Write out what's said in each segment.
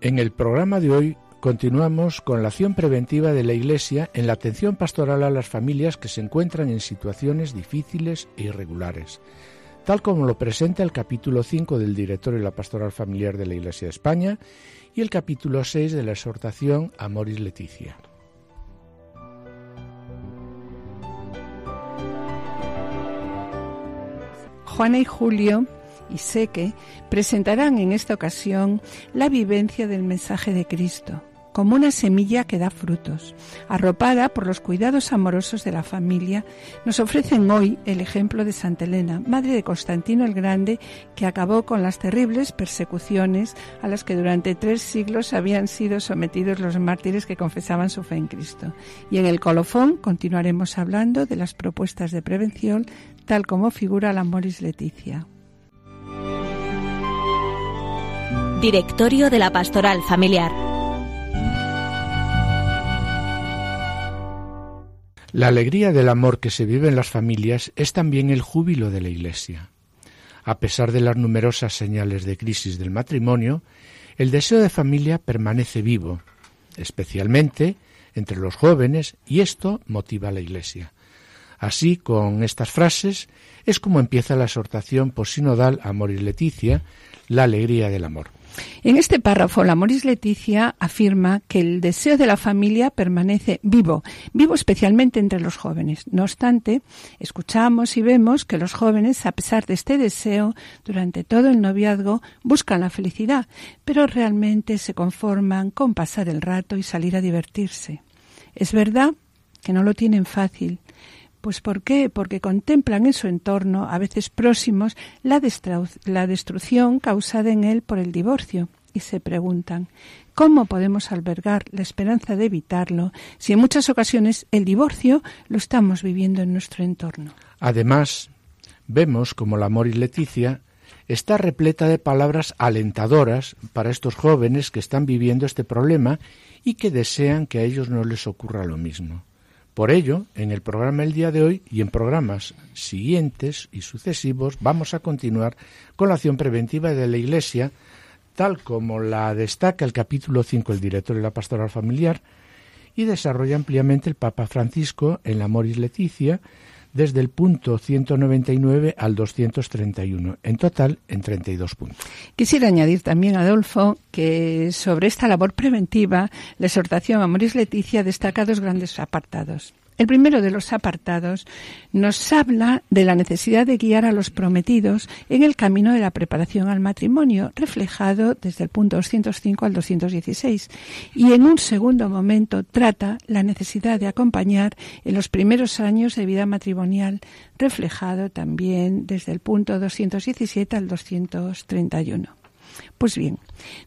En el programa de hoy continuamos con la acción preventiva de la Iglesia en la atención pastoral a las familias que se encuentran en situaciones difíciles e irregulares, tal como lo presenta el capítulo 5 del Directorio de la Pastoral Familiar de la Iglesia de España y el capítulo 6 de la exhortación Amoris Leticia. Juana y Julio y sé que presentarán en esta ocasión la vivencia del mensaje de Cristo, como una semilla que da frutos. Arropada por los cuidados amorosos de la familia, nos ofrecen hoy el ejemplo de Santa Elena, madre de Constantino el Grande, que acabó con las terribles persecuciones a las que durante tres siglos habían sido sometidos los mártires que confesaban su fe en Cristo. Y en el colofón continuaremos hablando de las propuestas de prevención, tal como figura la Moris Leticia. Directorio de la Pastoral Familiar. La alegría del amor que se vive en las familias es también el júbilo de la Iglesia. A pesar de las numerosas señales de crisis del matrimonio, el deseo de familia permanece vivo, especialmente entre los jóvenes, y esto motiva a la Iglesia. Así, con estas frases, es como empieza la exhortación posinodal Amor y Leticia, la alegría del amor. En este párrafo, la Moris Leticia afirma que el deseo de la familia permanece vivo, vivo especialmente entre los jóvenes. No obstante, escuchamos y vemos que los jóvenes, a pesar de este deseo, durante todo el noviazgo, buscan la felicidad, pero realmente se conforman con pasar el rato y salir a divertirse. Es verdad que no lo tienen fácil, pues ¿por qué? Porque contemplan en su entorno, a veces próximos, la, destrucción causada en él por el divorcio y se preguntan ¿cómo podemos albergar la esperanza de evitarlo si en muchas ocasiones el divorcio lo estamos viviendo en nuestro entorno? Además, vemos como la Amor y Leticia está repleta de palabras alentadoras para estos jóvenes que están viviendo este problema y que desean que a ellos no les ocurra lo mismo. Por ello, en el programa el día de hoy y en programas siguientes y sucesivos vamos a continuar con la acción preventiva de la Iglesia, tal como la destaca el capítulo 5 el director de la Pastoral Familiar y desarrolla ampliamente el Papa Francisco en la Moris Leticia, desde el punto 199 al 231, en total en 32 puntos. Quisiera añadir también, Adolfo, que sobre esta labor preventiva, la exhortación a Moris Leticia destaca dos grandes apartados. El primero de los apartados nos habla de la necesidad de guiar a los prometidos en el camino de la preparación al matrimonio, reflejado desde el punto 205 al 216. Y en un segundo momento trata la necesidad de acompañar en los primeros años de vida matrimonial, reflejado también desde el punto 217 al 231. Pues bien,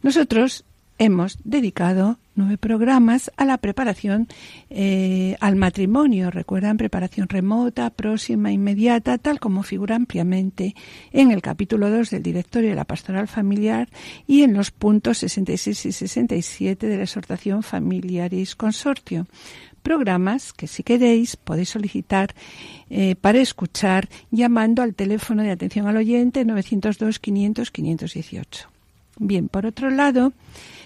nosotros hemos dedicado nueve programas a la preparación eh, al matrimonio. Recuerdan preparación remota, próxima, inmediata, tal como figura ampliamente en el capítulo 2 del Directorio de la Pastoral Familiar y en los puntos 66 y 67 de la exhortación Familiaris Consortio. Programas que si queréis podéis solicitar eh, para escuchar llamando al teléfono de atención al oyente 902 500 518. Bien, por otro lado,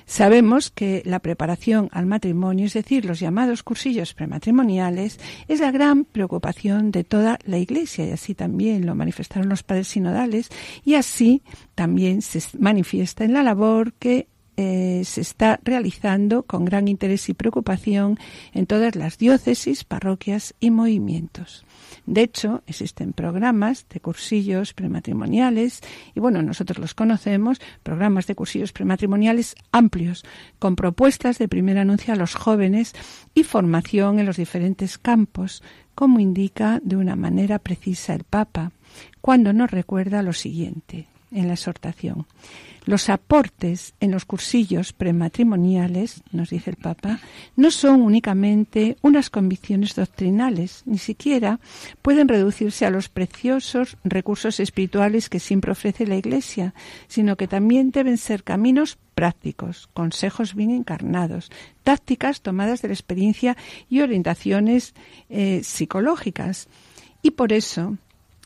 Sabemos que la preparación al matrimonio, es decir, los llamados cursillos prematrimoniales, es la gran preocupación de toda la Iglesia y así también lo manifestaron los padres sinodales y así también se manifiesta en la labor que eh, se está realizando con gran interés y preocupación en todas las diócesis, parroquias y movimientos. De hecho, existen programas de cursillos prematrimoniales y bueno, nosotros los conocemos, programas de cursillos prematrimoniales amplios, con propuestas de primer anuncio a los jóvenes y formación en los diferentes campos, como indica de una manera precisa el Papa, cuando nos recuerda lo siguiente. En la exhortación. Los aportes en los cursillos prematrimoniales, nos dice el Papa, no son únicamente unas convicciones doctrinales, ni siquiera pueden reducirse a los preciosos recursos espirituales que siempre ofrece la Iglesia, sino que también deben ser caminos prácticos, consejos bien encarnados, tácticas tomadas de la experiencia y orientaciones eh, psicológicas. Y por eso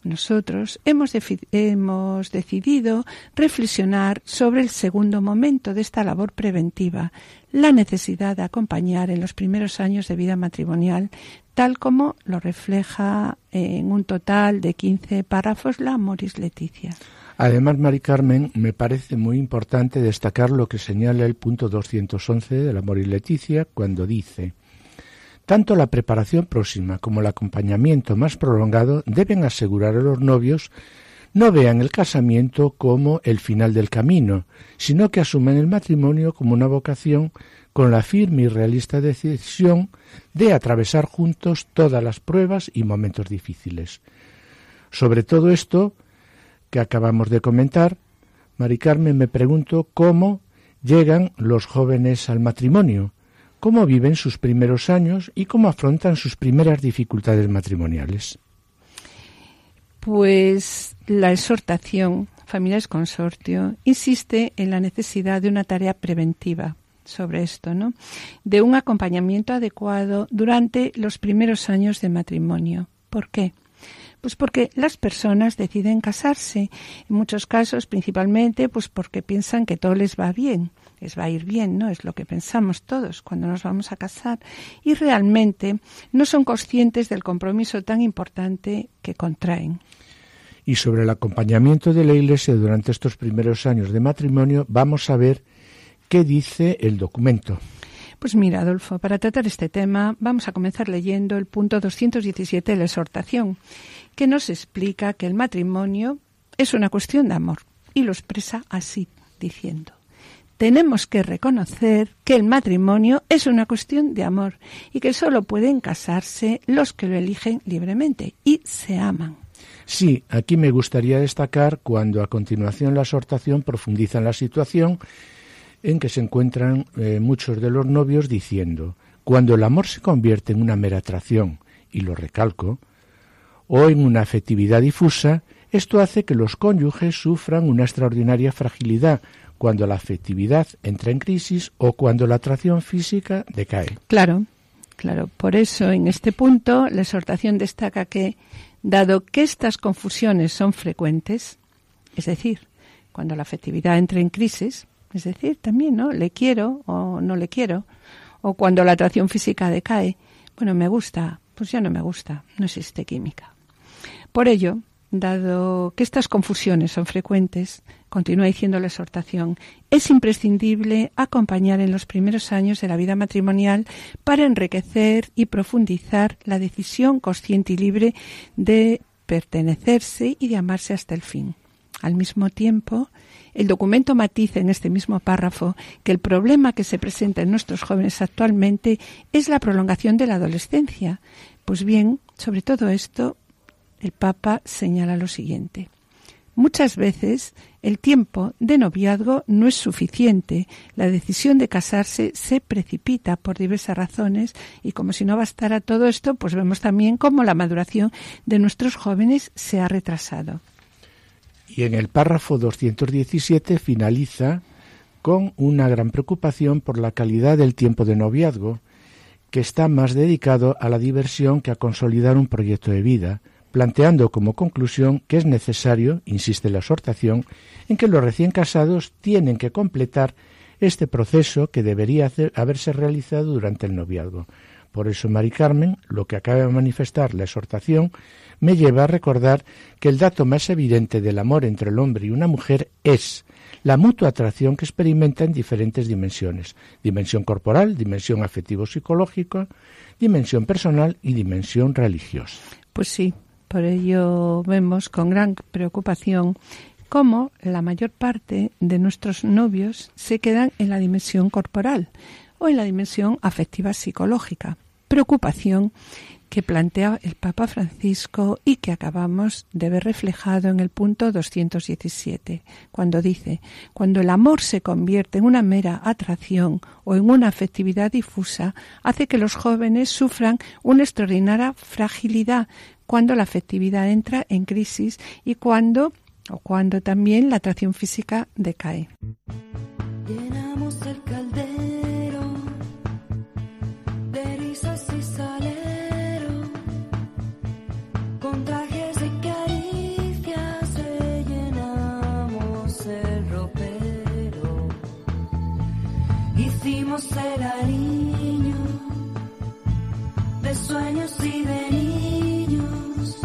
nosotros hemos, hemos, decidido reflexionar sobre el segundo momento de esta labor preventiva, la necesidad de acompañar en los primeros años de vida matrimonial, tal como lo refleja en un total de 15 párrafos la Moris Leticia. Además, Mari Carmen, me parece muy importante destacar lo que señala el punto 211 de la Moris Leticia cuando dice tanto la preparación próxima como el acompañamiento más prolongado deben asegurar a los novios no vean el casamiento como el final del camino, sino que asumen el matrimonio como una vocación con la firme y realista decisión de atravesar juntos todas las pruebas y momentos difíciles. Sobre todo esto que acabamos de comentar, Mari Carmen me pregunto cómo llegan los jóvenes al matrimonio, cómo viven sus primeros años y cómo afrontan sus primeras dificultades matrimoniales. Pues la exhortación Familias Consortio insiste en la necesidad de una tarea preventiva sobre esto, ¿no? De un acompañamiento adecuado durante los primeros años de matrimonio. ¿Por qué? Pues porque las personas deciden casarse, en muchos casos principalmente pues porque piensan que todo les va bien, les va a ir bien, ¿no? Es lo que pensamos todos cuando nos vamos a casar y realmente no son conscientes del compromiso tan importante que contraen. Y sobre el acompañamiento de la Iglesia durante estos primeros años de matrimonio, vamos a ver qué dice el documento. Pues mira, Adolfo, para tratar este tema vamos a comenzar leyendo el punto 217 de la exhortación, que nos explica que el matrimonio es una cuestión de amor y lo expresa así, diciendo tenemos que reconocer que el matrimonio es una cuestión de amor y que solo pueden casarse los que lo eligen libremente y se aman. Sí, aquí me gustaría destacar cuando a continuación la exhortación profundiza en la situación en que se encuentran eh, muchos de los novios diciendo, cuando el amor se convierte en una mera atracción, y lo recalco, o en una afectividad difusa, esto hace que los cónyuges sufran una extraordinaria fragilidad cuando la afectividad entra en crisis o cuando la atracción física decae. Claro, claro. Por eso, en este punto, la exhortación destaca que, dado que estas confusiones son frecuentes, es decir, cuando la afectividad entra en crisis, es decir, también, ¿no? Le quiero o no le quiero. O cuando la atracción física decae, bueno, me gusta, pues ya no me gusta, no existe química. Por ello, dado que estas confusiones son frecuentes, continúa diciendo la exhortación, es imprescindible acompañar en los primeros años de la vida matrimonial para enriquecer y profundizar la decisión consciente y libre de pertenecerse y de amarse hasta el fin. Al mismo tiempo, el documento matiza en este mismo párrafo que el problema que se presenta en nuestros jóvenes actualmente es la prolongación de la adolescencia. Pues bien, sobre todo esto, el Papa señala lo siguiente. Muchas veces el tiempo de noviazgo no es suficiente. La decisión de casarse se precipita por diversas razones y como si no bastara todo esto, pues vemos también cómo la maduración de nuestros jóvenes se ha retrasado. Y en el párrafo 217 finaliza con una gran preocupación por la calidad del tiempo de noviazgo, que está más dedicado a la diversión que a consolidar un proyecto de vida, planteando como conclusión que es necesario, insiste la exhortación, en que los recién casados tienen que completar este proceso que debería haberse realizado durante el noviazgo. Por eso, Mari Carmen, lo que acaba de manifestar la exhortación me lleva a recordar que el dato más evidente del amor entre el hombre y una mujer es la mutua atracción que experimenta en diferentes dimensiones, dimensión corporal, dimensión afectivo-psicológica, dimensión personal y dimensión religiosa. Pues sí, por ello vemos con gran preocupación cómo la mayor parte de nuestros novios se quedan en la dimensión corporal o en la dimensión afectiva psicológica. Preocupación que plantea el Papa Francisco y que acabamos de ver reflejado en el punto 217, cuando dice, cuando el amor se convierte en una mera atracción o en una afectividad difusa, hace que los jóvenes sufran una extraordinaria fragilidad cuando la afectividad entra en crisis y cuando o cuando también la atracción física decae. Ser niño, de sueños y de niños.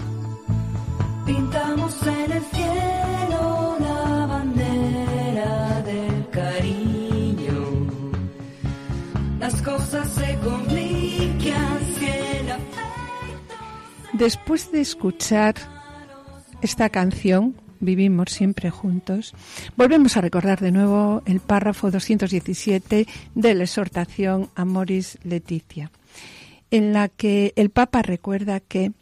Pintamos en el cielo la bandera del cariño. Las cosas se complican si el afecto. Después de escuchar esta canción, vivimos siempre juntos, volvemos a recordar de nuevo el párrafo 217 de la exhortación a Moris Leticia, en la que el Papa recuerda que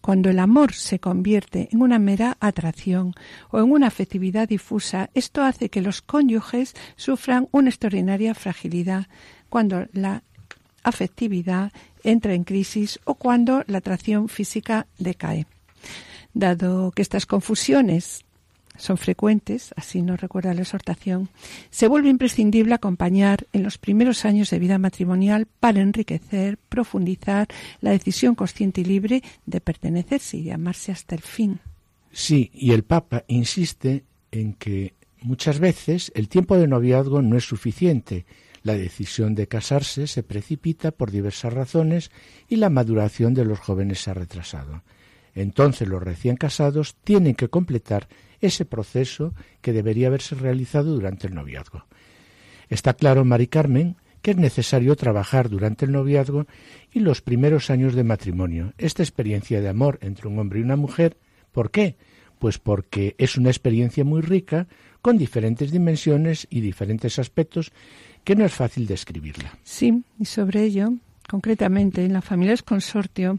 cuando el amor se convierte en una mera atracción o en una afectividad difusa, esto hace que los cónyuges sufran una extraordinaria fragilidad cuando la afectividad entra en crisis o cuando la atracción física decae. Dado que estas confusiones son frecuentes, así nos recuerda la exhortación, se vuelve imprescindible acompañar en los primeros años de vida matrimonial para enriquecer, profundizar la decisión consciente y libre de pertenecerse y de amarse hasta el fin. Sí, y el Papa insiste en que muchas veces el tiempo de noviazgo no es suficiente. La decisión de casarse se precipita por diversas razones y la maduración de los jóvenes se ha retrasado. Entonces los recién casados tienen que completar ese proceso que debería haberse realizado durante el noviazgo. Está claro, Mari Carmen, que es necesario trabajar durante el noviazgo y los primeros años de matrimonio, esta experiencia de amor entre un hombre y una mujer. ¿Por qué? Pues porque es una experiencia muy rica, con diferentes dimensiones y diferentes aspectos que no es fácil describirla. Sí, y sobre ello concretamente en la familia consortio,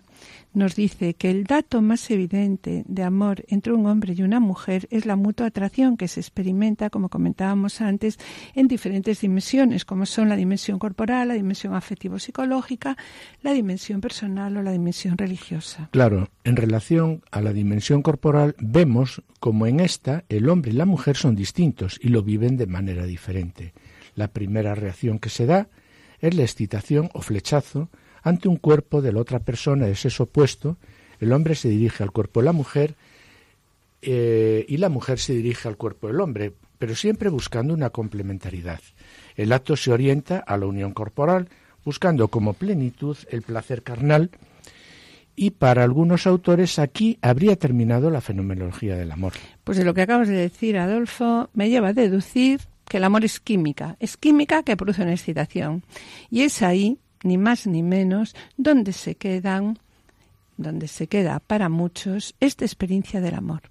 nos dice que el dato más evidente de amor entre un hombre y una mujer es la mutua atracción que se experimenta, como comentábamos antes, en diferentes dimensiones, como son la dimensión corporal, la dimensión afectivo-psicológica, la dimensión personal o la dimensión religiosa. Claro, en relación a la dimensión corporal, vemos como en esta el hombre y la mujer son distintos y lo viven de manera diferente. La primera reacción que se da es la excitación o flechazo ante un cuerpo de la otra persona de sexo opuesto. El hombre se dirige al cuerpo de la mujer eh, y la mujer se dirige al cuerpo del hombre, pero siempre buscando una complementariedad. El acto se orienta a la unión corporal, buscando como plenitud el placer carnal, y para algunos autores aquí habría terminado la fenomenología del amor. Pues de lo que acabas de decir, Adolfo, me lleva a deducir que el amor es química, es química que produce una excitación. Y es ahí, ni más ni menos, donde se quedan, donde se queda para muchos esta experiencia del amor.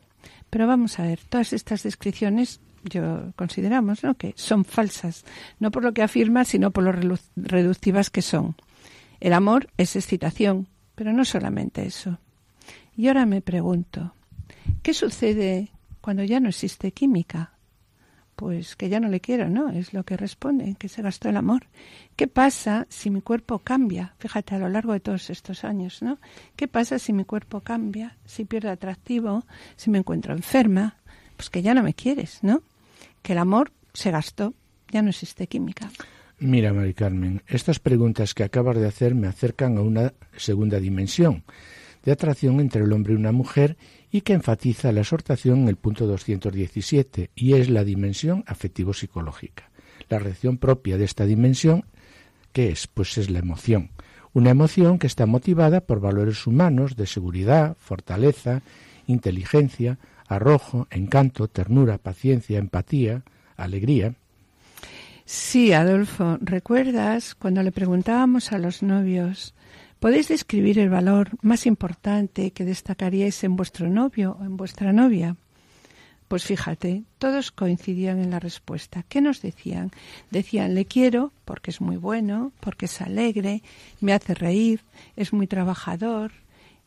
Pero vamos a ver, todas estas descripciones yo consideramos ¿no? que son falsas, no por lo que afirma, sino por lo reductivas que son. El amor es excitación, pero no solamente eso. Y ahora me pregunto, ¿qué sucede cuando ya no existe química? Pues que ya no le quiero, ¿no? Es lo que responde, que se gastó el amor. ¿Qué pasa si mi cuerpo cambia? Fíjate, a lo largo de todos estos años, ¿no? ¿Qué pasa si mi cuerpo cambia, si pierdo atractivo, si me encuentro enferma? Pues que ya no me quieres, ¿no? Que el amor se gastó, ya no existe química. Mira, Mari Carmen, estas preguntas que acabas de hacer me acercan a una segunda dimensión de atracción entre el hombre y una mujer y que enfatiza la exhortación en el punto 217, y es la dimensión afectivo-psicológica. La reacción propia de esta dimensión, ¿qué es? Pues es la emoción. Una emoción que está motivada por valores humanos de seguridad, fortaleza, inteligencia, arrojo, encanto, ternura, paciencia, empatía, alegría. Sí, Adolfo, ¿recuerdas cuando le preguntábamos a los novios ¿Podéis describir el valor más importante que destacaríais en vuestro novio o en vuestra novia? Pues fíjate, todos coincidían en la respuesta. ¿Qué nos decían? Decían, le quiero porque es muy bueno, porque es alegre, me hace reír, es muy trabajador.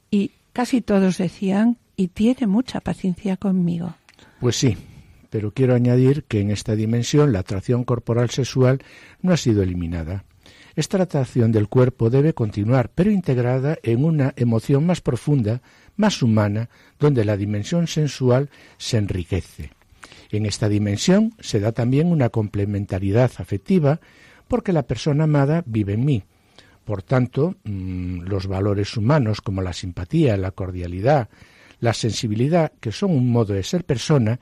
Y casi todos decían, y tiene mucha paciencia conmigo. Pues sí, pero quiero añadir que en esta dimensión la atracción corporal sexual no ha sido eliminada. Esta atracción del cuerpo debe continuar, pero integrada en una emoción más profunda, más humana, donde la dimensión sensual se enriquece. En esta dimensión se da también una complementariedad afectiva porque la persona amada vive en mí. Por tanto, mm, los valores humanos como la simpatía, la cordialidad, la sensibilidad, que son un modo de ser persona,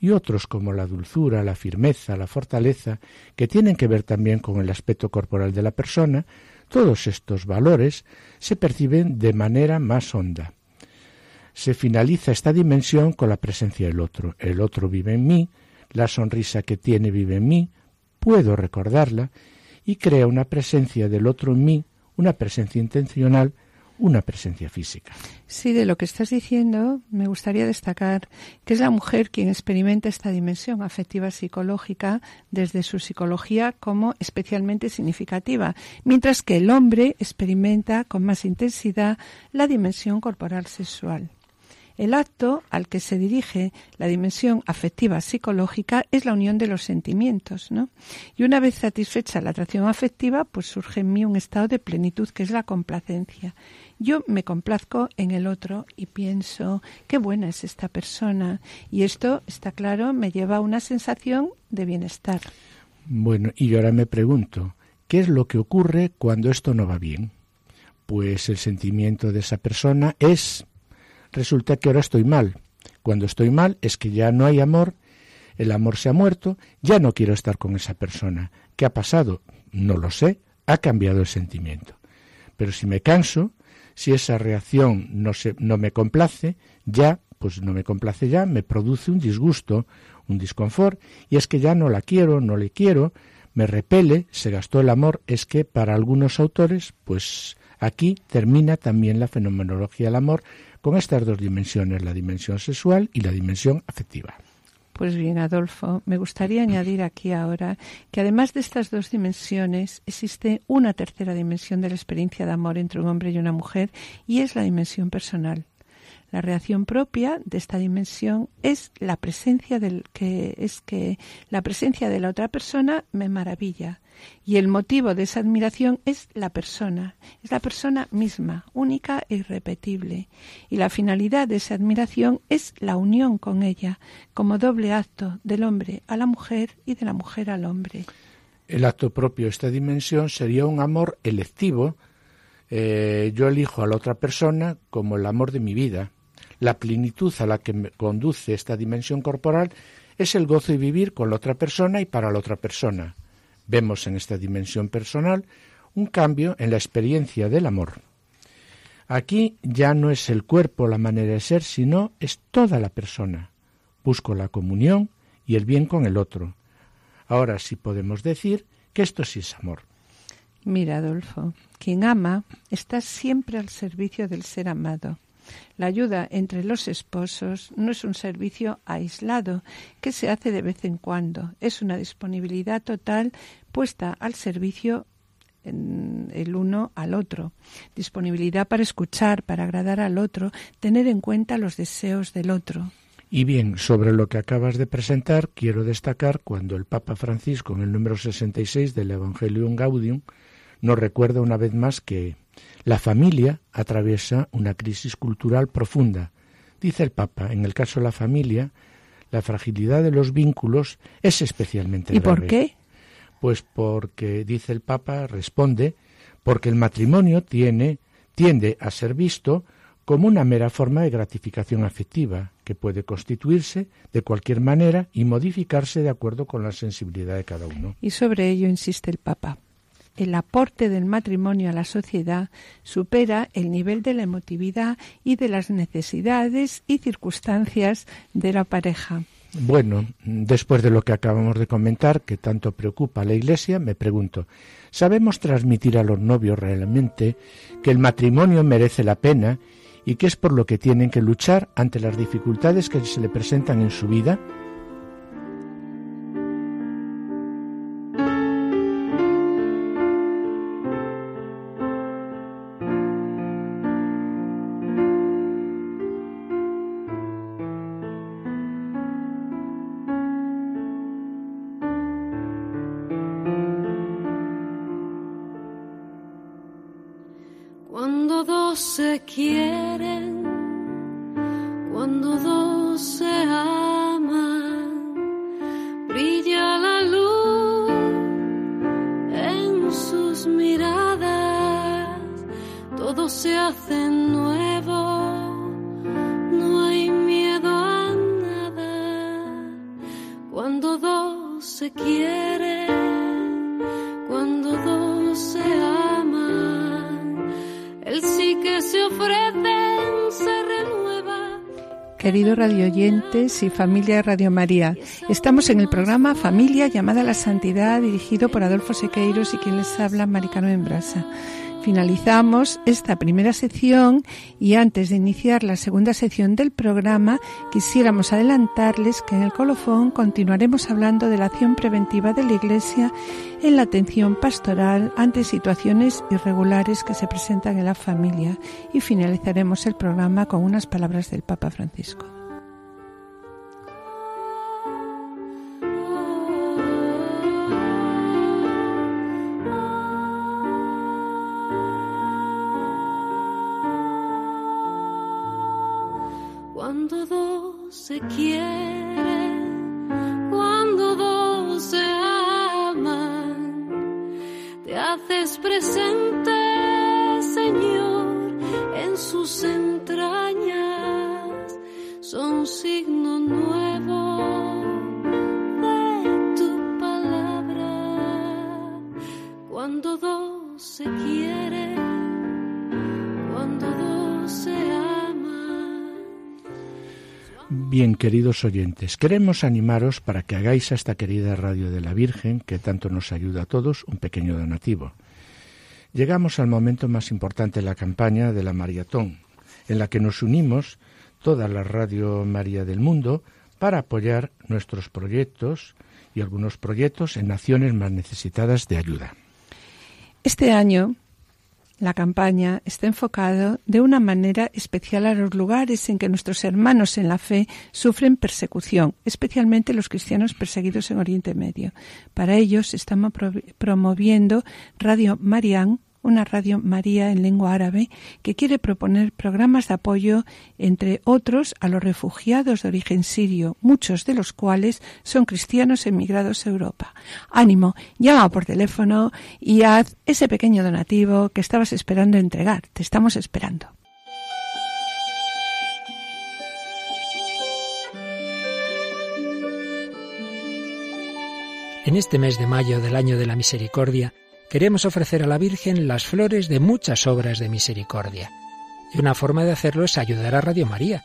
y otros como la dulzura, la firmeza, la fortaleza, que tienen que ver también con el aspecto corporal de la persona, todos estos valores se perciben de manera más honda se finaliza esta dimensión con la presencia del otro. El otro vive en mí, la sonrisa que tiene vive en mí, puedo recordarla y crea una presencia del otro en mí, una presencia intencional, una presencia física. Sí, de lo que estás diciendo, me gustaría destacar que es la mujer quien experimenta esta dimensión afectiva psicológica desde su psicología como especialmente significativa, mientras que el hombre experimenta con más intensidad la dimensión corporal sexual. El acto al que se dirige la dimensión afectiva psicológica es la unión de los sentimientos, ¿no? Y una vez satisfecha la atracción afectiva, pues surge en mí un estado de plenitud que es la complacencia. Yo me complazco en el otro y pienso, qué buena es esta persona. Y esto, está claro, me lleva a una sensación de bienestar. Bueno, y yo ahora me pregunto, ¿qué es lo que ocurre cuando esto no va bien? Pues el sentimiento de esa persona es resulta que ahora estoy mal. Cuando estoy mal es que ya no hay amor, el amor se ha muerto, ya no quiero estar con esa persona. ¿Qué ha pasado? No lo sé, ha cambiado el sentimiento. Pero si me canso, si esa reacción no, se, no me complace, ya, pues no me complace ya, me produce un disgusto, un disconfort, y es que ya no la quiero, no le quiero, me repele, se gastó el amor, es que para algunos autores, pues aquí termina también la fenomenología del amor, con estas dos dimensiones, la dimensión sexual y la dimensión afectiva. Pues bien, Adolfo, me gustaría añadir aquí ahora que además de estas dos dimensiones existe una tercera dimensión de la experiencia de amor entre un hombre y una mujer y es la dimensión personal. La reacción propia de esta dimensión es la presencia del que es que la presencia de la otra persona me maravilla y el motivo de esa admiración es la persona, es la persona misma, única e irrepetible y la finalidad de esa admiración es la unión con ella como doble acto del hombre a la mujer y de la mujer al hombre. El acto propio de esta dimensión sería un amor electivo. Eh, yo elijo a la otra persona como el amor de mi vida la plenitud a la que conduce esta dimensión corporal es el gozo de vivir con la otra persona y para la otra persona. Vemos en esta dimensión personal un cambio en la experiencia del amor. Aquí ya no es el cuerpo la manera de ser, sino es toda la persona. Busco la comunión y el bien con el otro. Ahora sí podemos decir que esto sí es amor. Mira, Adolfo, quien ama está siempre al servicio del ser amado. La ayuda entre los esposos no es un servicio aislado que se hace de vez en cuando, es una disponibilidad total puesta al servicio el uno al otro. Disponibilidad para escuchar, para agradar al otro, tener en cuenta los deseos del otro. Y bien, sobre lo que acabas de presentar, quiero destacar cuando el Papa Francisco, en el número 66 del Evangelium Gaudium, nos recuerda una vez más que la familia atraviesa una crisis cultural profunda. Dice el Papa, en el caso de la familia, la fragilidad de los vínculos es especialmente ¿Y por qué? Pues porque, dice el Papa, responde, porque el matrimonio tiene, tiende a ser visto como una mera forma de gratificación afectiva, que puede constituirse de cualquier manera y modificarse de acuerdo con la sensibilidad de cada uno. Y sobre ello insiste el Papa el aporte del matrimonio a la sociedad supera el nivel de la emotividad y de las necesidades y circunstancias de la pareja. Bueno, después de lo que acabamos de comentar, que tanto preocupa a la Iglesia, me pregunto, ¿sabemos transmitir a los novios realmente que el matrimonio merece la pena y qué es por lo que tienen que luchar ante las dificultades que se le presentan en su vida? Y familia de Radio María, estamos en el programa Familia llamada a la Santidad, dirigido por Adolfo Sequeiros y quien les habla, Maricano Embrasa. Finalizamos esta primera sección y antes de iniciar la segunda sección del programa quisiéramos adelantarles que en el colofón continuaremos hablando de la acción preventiva de la Iglesia en la atención pastoral ante situaciones irregulares que se presentan en la familia y finalizaremos el programa con unas palabras del Papa Francisco. Presente, Señor, en sus entrañas, son signo nuevo de tu palabra. Cuando dos se quieren, cuando dos se aman. Bien, queridos oyentes, queremos animaros para que hagáis a esta querida Radio de la Virgen, que tanto nos ayuda a todos, un pequeño donativo. Llegamos al momento más importante de la campaña de la maratón, en la que nos unimos toda la Radio María del mundo para apoyar nuestros proyectos y algunos proyectos en naciones más necesitadas de ayuda. Este año la campaña está enfocada de una manera especial a los lugares en que nuestros hermanos en la fe sufren persecución, especialmente los cristianos perseguidos en Oriente Medio. Para ellos estamos pro promoviendo Radio Marián, una radio María en lengua árabe que quiere proponer programas de apoyo, entre otros, a los refugiados de origen sirio, muchos de los cuales son cristianos emigrados a Europa. Ánimo, llama por teléfono y haz ese pequeño donativo que estabas esperando entregar. Te estamos esperando. En este mes de mayo del año de la misericordia, queremos ofrecer a la Virgen las flores de muchas obras de misericordia. Y una forma de hacerlo es ayudar a Radio María,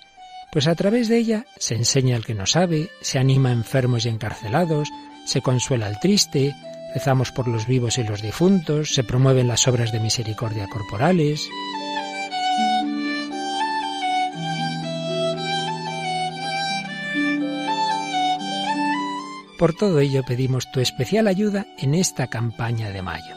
pues a través de ella se enseña al que no sabe, se anima a enfermos y encarcelados, se consuela al triste, rezamos por los vivos y los difuntos, se promueven las obras de misericordia corporales. Por todo ello pedimos tu especial ayuda en esta campaña de mayo.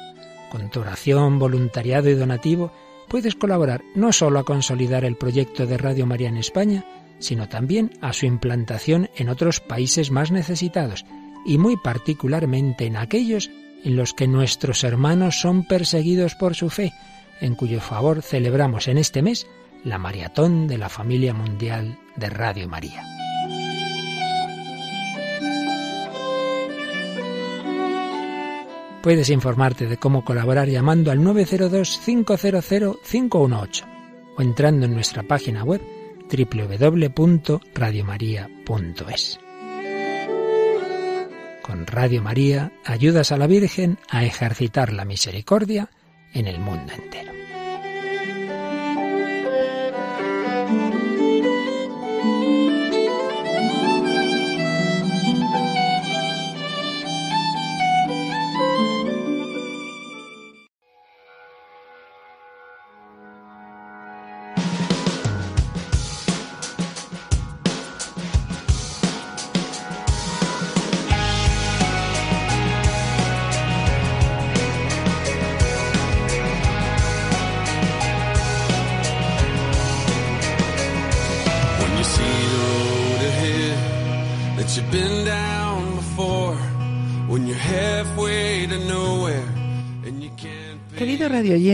Con tu oración, voluntariado y donativo puedes colaborar no solo a consolidar el proyecto de Radio María en España, sino también a su implantación en otros países más necesitados y muy particularmente en aquellos en los que nuestros hermanos son perseguidos por su fe, en cuyo favor celebramos en este mes la maratón de la familia mundial de Radio María. Puedes informarte de cómo colaborar llamando al 902-500-518 o entrando en nuestra página web www.radiomaria.es. Con Radio María ayudas a la Virgen a ejercitar la misericordia en el mundo entero.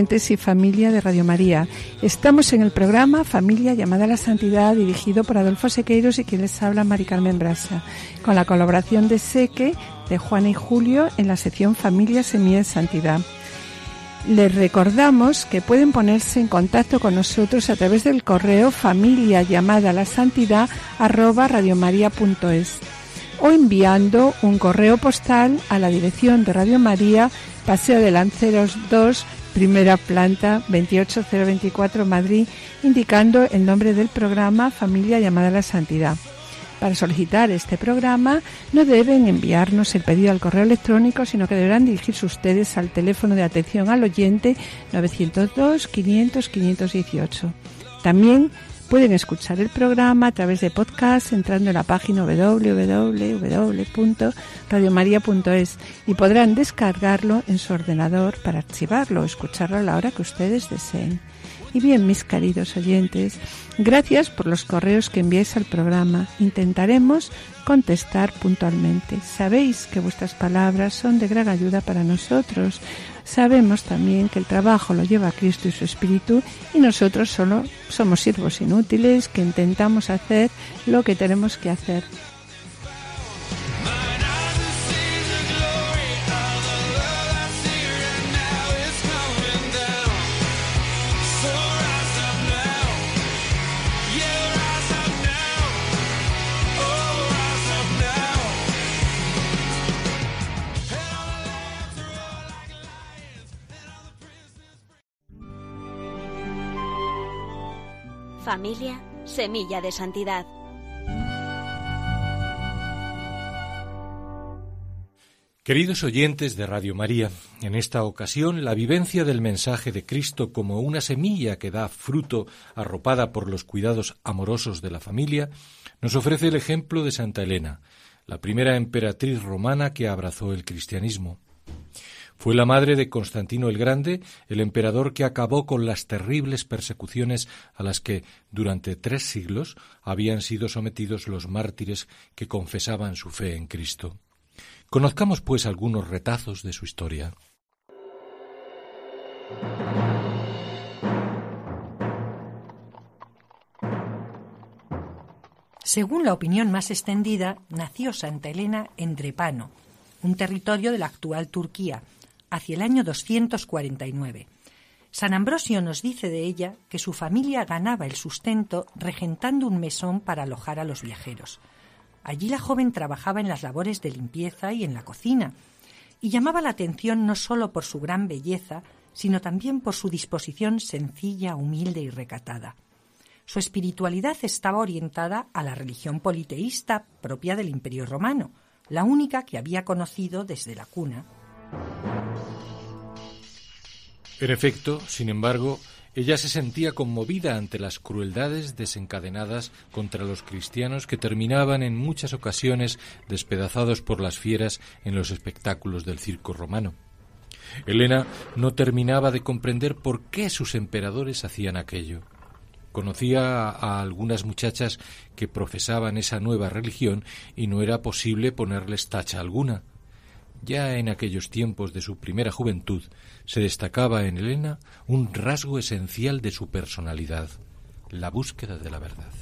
Radioyentes y familia de Radio María, estamos en el programa Familia llamada a la Santidad, dirigido por Adolfo Sequeiros y quien les habla Mari Carmen Brasa, con la colaboración de Seque, de Juana y Julio en la sección Familia Semilla Santidad. Les recordamos que pueden ponerse en contacto con nosotros a través del correo familia llamada la santidad arroba radiomaria.es o enviando un correo postal a la dirección de Radio María, Paseo de Lanceros 2, primera planta 28024 Madrid, indicando el nombre del programa Familia llamada a la Santidad. Para solicitar este programa no deben enviarnos el pedido al correo electrónico, sino que deberán dirigirse ustedes al teléfono de atención al oyente 902 500 518. También pueden escuchar el programa a través de podcast entrando en la página www.radiomaria.es y podrán descargarlo en su ordenador para archivarlo o escucharlo a la hora que ustedes deseen. Y bien, mis queridos oyentes, gracias por los correos que enviáis al programa. Intentaremos contestar puntualmente. Sabéis que vuestras palabras son de gran ayuda para nosotros. Sabemos también que el trabajo lo lleva Cristo y su Espíritu y nosotros solo somos siervos inútiles que intentamos hacer lo que tenemos que hacer. Familia, semilla de santidad. Queridos oyentes de Radio María, en esta ocasión la vivencia del mensaje de Cristo como una semilla que da fruto arropada por los cuidados amorosos de la familia nos ofrece el ejemplo de Santa Elena, la primera emperatriz romana que abrazó el cristianismo. Fue la madre de Constantino el Grande, el emperador que acabó con las terribles persecuciones a las que durante tres siglos habían sido sometidos los mártires que confesaban su fe en Cristo. Conozcamos, pues, algunos retazos de su historia. Según la opinión más extendida, nació Santa Elena en Drepano, un territorio de la actual Turquía, hacia el año 249. San Ambrosio nos dice de ella que su familia ganaba el sustento regentando un mesón para alojar a los viajeros. Allí la joven trabajaba en las labores de limpieza y en la cocina, y llamaba la atención no solo por su gran belleza, sino también por su disposición sencilla, humilde y recatada. Su espiritualidad estaba orientada a la religión politeísta propia del Imperio romano, la única que había conocido desde la cuna. En efecto, sin embargo, ella se sentía conmovida ante las crueldades desencadenadas contra los cristianos que terminaban en muchas ocasiones despedazados por las fieras en los espectáculos del circo romano. Elena no terminaba de comprender por qué sus emperadores hacían aquello. Conocía a algunas muchachas que profesaban esa nueva religión y no era posible ponerles tacha alguna. Ya en aquellos tiempos de su primera juventud se destacaba en Elena un rasgo esencial de su personalidad, la búsqueda de la verdad.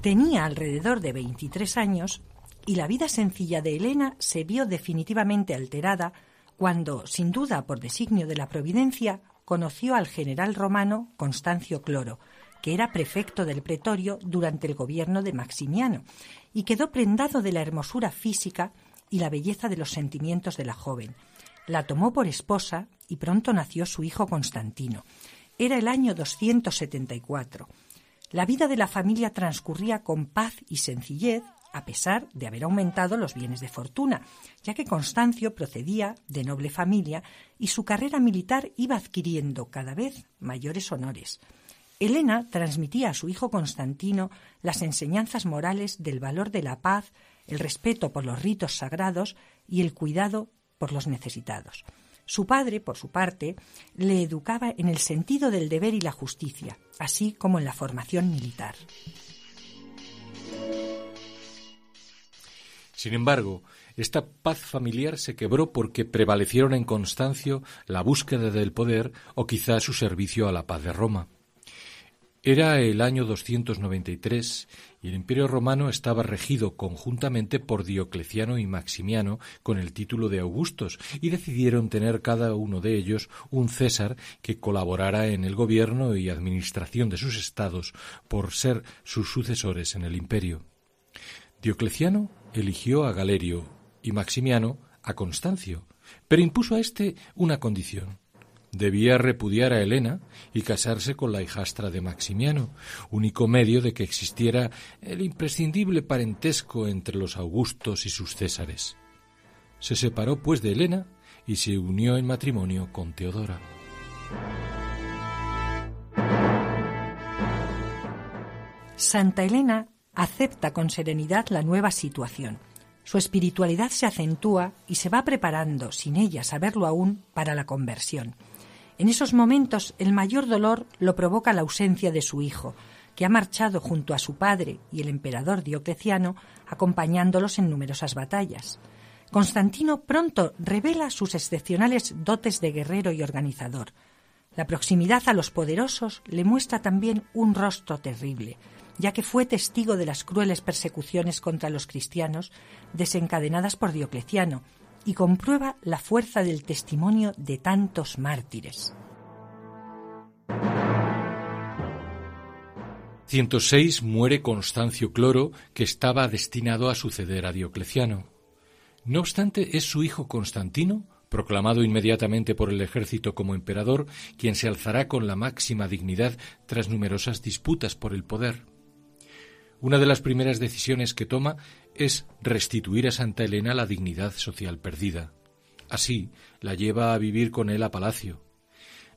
Tenía alrededor de 23 años y la vida sencilla de Elena se vio definitivamente alterada cuando, sin duda por designio de la providencia, conoció al general romano Constancio Cloro, que era prefecto del pretorio durante el gobierno de Maximiano, y quedó prendado de la hermosura física y la belleza de los sentimientos de la joven. La tomó por esposa y pronto nació su hijo Constantino. Era el año 274. La vida de la familia transcurría con paz y sencillez, a pesar de haber aumentado los bienes de fortuna, ya que Constancio procedía de noble familia y su carrera militar iba adquiriendo cada vez mayores honores. Elena transmitía a su hijo Constantino las enseñanzas morales del valor de la paz, el respeto por los ritos sagrados y el cuidado por los necesitados. Su padre, por su parte, le educaba en el sentido del deber y la justicia, así como en la formación militar. Sin embargo, esta paz familiar se quebró porque prevalecieron en Constancio la búsqueda del poder o quizá su servicio a la paz de Roma. Era el año 293 y el Imperio romano estaba regido conjuntamente por Diocleciano y Maximiano con el título de Augustos y decidieron tener cada uno de ellos un César que colaborara en el gobierno y administración de sus estados por ser sus sucesores en el imperio. Diocleciano eligió a Galerio y Maximiano a Constancio, pero impuso a éste una condición. Debía repudiar a Helena y casarse con la hijastra de Maximiano, único medio de que existiera el imprescindible parentesco entre los Augustos y sus Césares. Se separó pues de Helena y se unió en matrimonio con Teodora. Santa Elena acepta con serenidad la nueva situación. Su espiritualidad se acentúa y se va preparando, sin ella saberlo aún, para la conversión. En esos momentos el mayor dolor lo provoca la ausencia de su hijo, que ha marchado junto a su padre y el emperador Diocleciano, acompañándolos en numerosas batallas. Constantino pronto revela sus excepcionales dotes de guerrero y organizador. La proximidad a los poderosos le muestra también un rostro terrible, ya que fue testigo de las crueles persecuciones contra los cristianos desencadenadas por Diocleciano y comprueba la fuerza del testimonio de tantos mártires. 106 muere Constancio Cloro, que estaba destinado a suceder a Diocleciano. No obstante, es su hijo Constantino, proclamado inmediatamente por el ejército como emperador, quien se alzará con la máxima dignidad tras numerosas disputas por el poder. Una de las primeras decisiones que toma es restituir a Santa Elena la dignidad social perdida. Así, la lleva a vivir con él a palacio.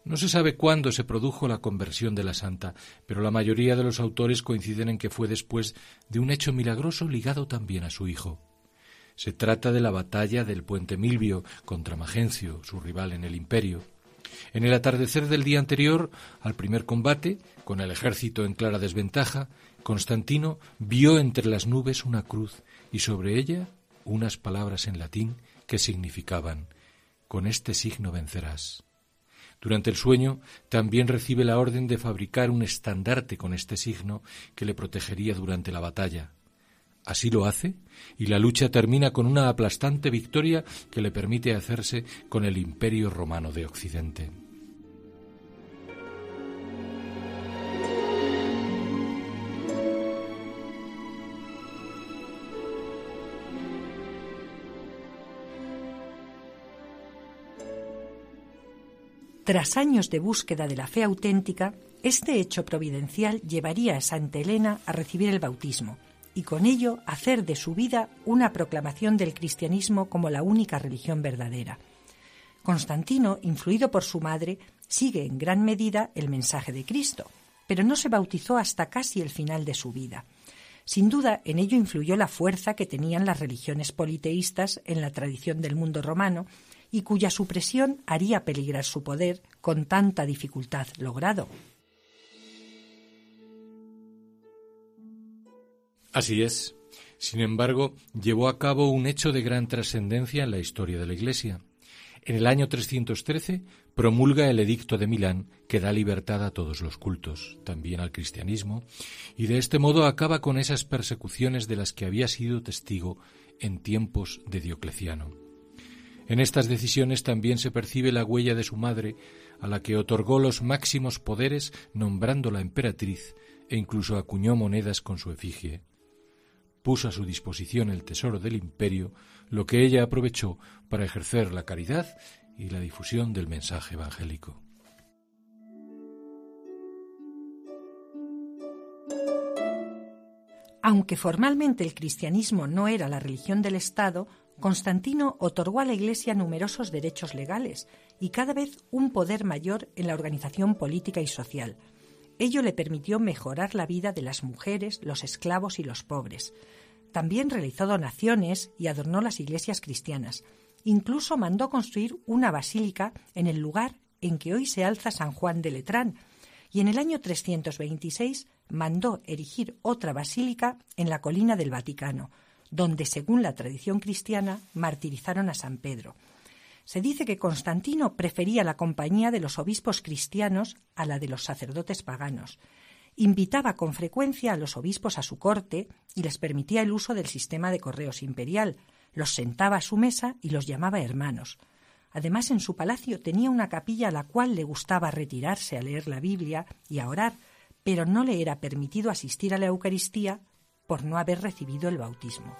No se sabe cuándo se produjo la conversión de la santa, pero la mayoría de los autores coinciden en que fue después de un hecho milagroso ligado también a su hijo. Se trata de la batalla del puente Milvio contra Magencio, su rival en el imperio. En el atardecer del día anterior al primer combate, con el ejército en clara desventaja, Constantino vio entre las nubes una cruz y sobre ella unas palabras en latín que significaban Con este signo vencerás. Durante el sueño también recibe la orden de fabricar un estandarte con este signo que le protegería durante la batalla. Así lo hace y la lucha termina con una aplastante victoria que le permite hacerse con el imperio romano de Occidente. Tras años de búsqueda de la fe auténtica, este hecho providencial llevaría a Santa Elena a recibir el bautismo y con ello hacer de su vida una proclamación del cristianismo como la única religión verdadera. Constantino, influido por su madre, sigue en gran medida el mensaje de Cristo, pero no se bautizó hasta casi el final de su vida. Sin duda, en ello influyó la fuerza que tenían las religiones politeístas en la tradición del mundo romano y cuya supresión haría peligrar su poder con tanta dificultad logrado. Así es. Sin embargo, llevó a cabo un hecho de gran trascendencia en la historia de la Iglesia. En el año 313 promulga el Edicto de Milán que da libertad a todos los cultos, también al cristianismo, y de este modo acaba con esas persecuciones de las que había sido testigo en tiempos de Diocleciano. En estas decisiones también se percibe la huella de su madre, a la que otorgó los máximos poderes nombrándola emperatriz e incluso acuñó monedas con su efigie. Puso a su disposición el tesoro del imperio, lo que ella aprovechó para ejercer la caridad y la difusión del mensaje evangélico. Aunque formalmente el cristianismo no era la religión del Estado, Constantino otorgó a la Iglesia numerosos derechos legales y cada vez un poder mayor en la organización política y social. Ello le permitió mejorar la vida de las mujeres, los esclavos y los pobres. También realizó donaciones y adornó las iglesias cristianas. Incluso mandó construir una basílica en el lugar en que hoy se alza San Juan de Letrán, y en el año 326 mandó erigir otra basílica en la colina del Vaticano, donde, según la tradición cristiana, martirizaron a San Pedro. Se dice que Constantino prefería la compañía de los obispos cristianos a la de los sacerdotes paganos. Invitaba con frecuencia a los obispos a su corte y les permitía el uso del sistema de correos imperial, los sentaba a su mesa y los llamaba hermanos. Además, en su palacio tenía una capilla a la cual le gustaba retirarse a leer la Biblia y a orar, pero no le era permitido asistir a la Eucaristía por no haber recibido el bautismo.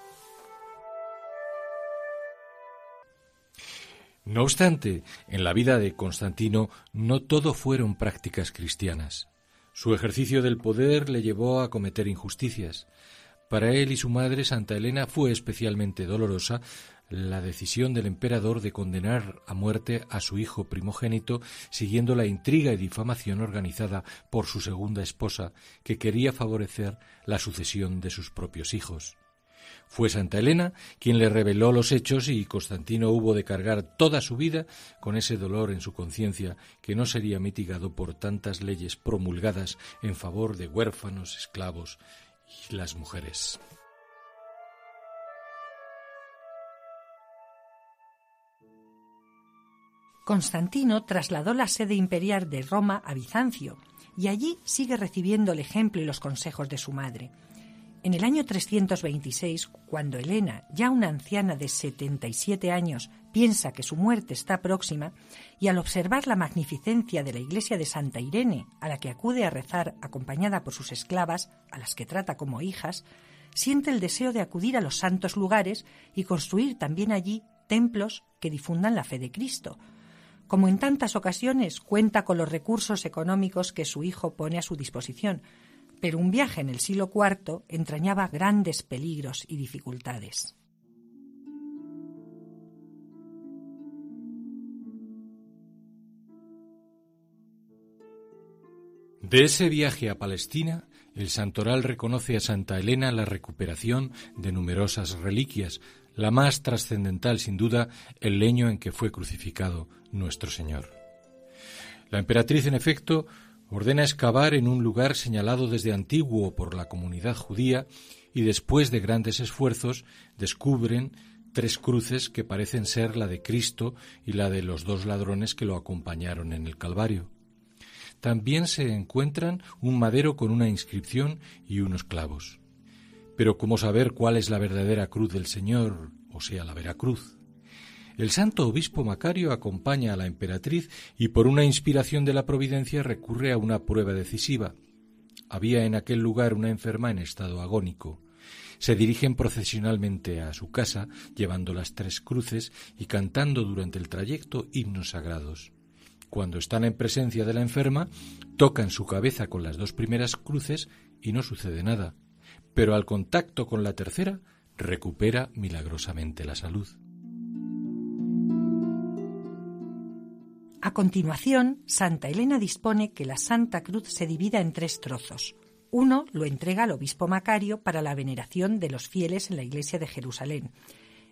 No obstante, en la vida de Constantino no todo fueron prácticas cristianas. Su ejercicio del poder le llevó a cometer injusticias. Para él y su madre, Santa Elena, fue especialmente dolorosa la decisión del emperador de condenar a muerte a su hijo primogénito siguiendo la intriga y difamación organizada por su segunda esposa, que quería favorecer la sucesión de sus propios hijos. Fue Santa Elena quien le reveló los hechos y Constantino hubo de cargar toda su vida con ese dolor en su conciencia que no sería mitigado por tantas leyes promulgadas en favor de huérfanos, esclavos y las mujeres. Constantino trasladó la sede imperial de Roma a Bizancio y allí sigue recibiendo el ejemplo y los consejos de su madre. En el año 326, cuando Helena, ya una anciana de 77 años, piensa que su muerte está próxima, y al observar la magnificencia de la iglesia de Santa Irene, a la que acude a rezar acompañada por sus esclavas, a las que trata como hijas, siente el deseo de acudir a los santos lugares y construir también allí templos que difundan la fe de Cristo. Como en tantas ocasiones, cuenta con los recursos económicos que su hijo pone a su disposición, pero un viaje en el siglo IV entrañaba grandes peligros y dificultades. De ese viaje a Palestina, el santoral reconoce a Santa Elena la recuperación de numerosas reliquias, la más trascendental sin duda el leño en que fue crucificado nuestro Señor. La emperatriz, en efecto, ordena excavar en un lugar señalado desde antiguo por la comunidad judía y después de grandes esfuerzos descubren tres cruces que parecen ser la de Cristo y la de los dos ladrones que lo acompañaron en el Calvario. También se encuentran un madero con una inscripción y unos clavos. Pero ¿cómo saber cuál es la verdadera cruz del Señor, o sea, la veracruz? El santo obispo Macario acompaña a la emperatriz y por una inspiración de la providencia recurre a una prueba decisiva. Había en aquel lugar una enferma en estado agónico. Se dirigen procesionalmente a su casa, llevando las tres cruces y cantando durante el trayecto himnos sagrados. Cuando están en presencia de la enferma, tocan su cabeza con las dos primeras cruces y no sucede nada. Pero al contacto con la tercera, recupera milagrosamente la salud. A continuación, Santa Elena dispone que la Santa Cruz se divida en tres trozos. Uno lo entrega al obispo Macario para la veneración de los fieles en la iglesia de Jerusalén.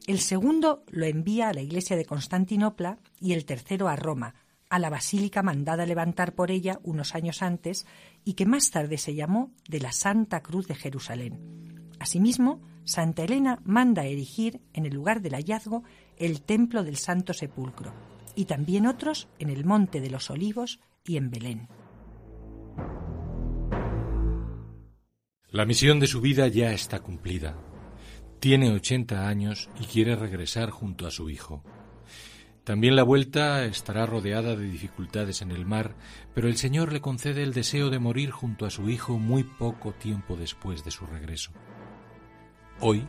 El segundo lo envía a la iglesia de Constantinopla y el tercero a Roma, a la basílica mandada levantar por ella unos años antes y que más tarde se llamó de la Santa Cruz de Jerusalén. Asimismo, Santa Elena manda erigir en el lugar del hallazgo el templo del Santo Sepulcro y también otros en el Monte de los Olivos y en Belén. La misión de su vida ya está cumplida. Tiene 80 años y quiere regresar junto a su hijo. También la vuelta estará rodeada de dificultades en el mar, pero el Señor le concede el deseo de morir junto a su hijo muy poco tiempo después de su regreso. Hoy,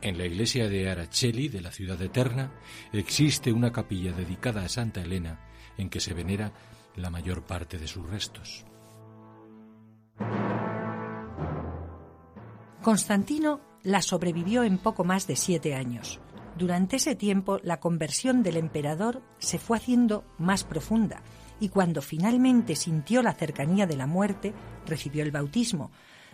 en la iglesia de Araceli de la ciudad eterna, existe una capilla dedicada a Santa Elena en que se venera la mayor parte de sus restos. Constantino la sobrevivió en poco más de siete años. Durante ese tiempo la conversión del emperador se fue haciendo más profunda y cuando finalmente sintió la cercanía de la muerte recibió el bautismo,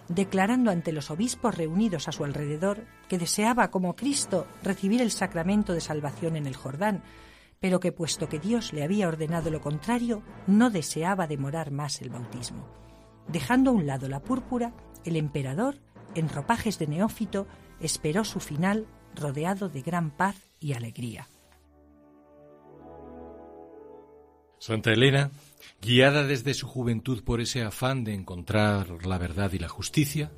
declarando ante los obispos reunidos a su alrededor que deseaba, como Cristo, recibir el sacramento de salvación en el Jordán, pero que puesto que Dios le había ordenado lo contrario, no deseaba demorar más el bautismo. Dejando a un lado la púrpura, el emperador, en ropajes de neófito, esperó su final rodeado de gran paz y alegría. Santa Elena, guiada desde su juventud por ese afán de encontrar la verdad y la justicia,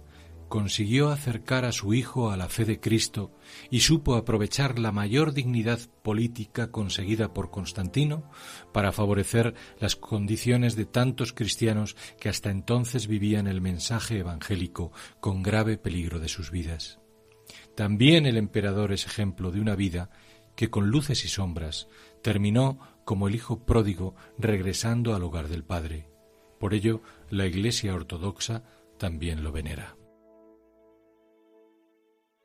consiguió acercar a su hijo a la fe de Cristo y supo aprovechar la mayor dignidad política conseguida por Constantino para favorecer las condiciones de tantos cristianos que hasta entonces vivían el mensaje evangélico con grave peligro de sus vidas. También el emperador es ejemplo de una vida que con luces y sombras terminó como el hijo pródigo regresando al hogar del Padre. Por ello, la Iglesia ortodoxa también lo venera.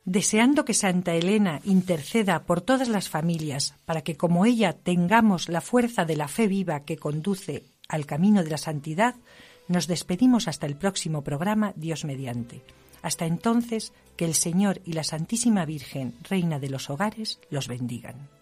Deseando que Santa Elena interceda por todas las familias para que como ella tengamos la fuerza de la fe viva que conduce al camino de la santidad, nos despedimos hasta el próximo programa Dios mediante. Hasta entonces, que el Señor y la Santísima Virgen, Reina de los Hogares, los bendigan.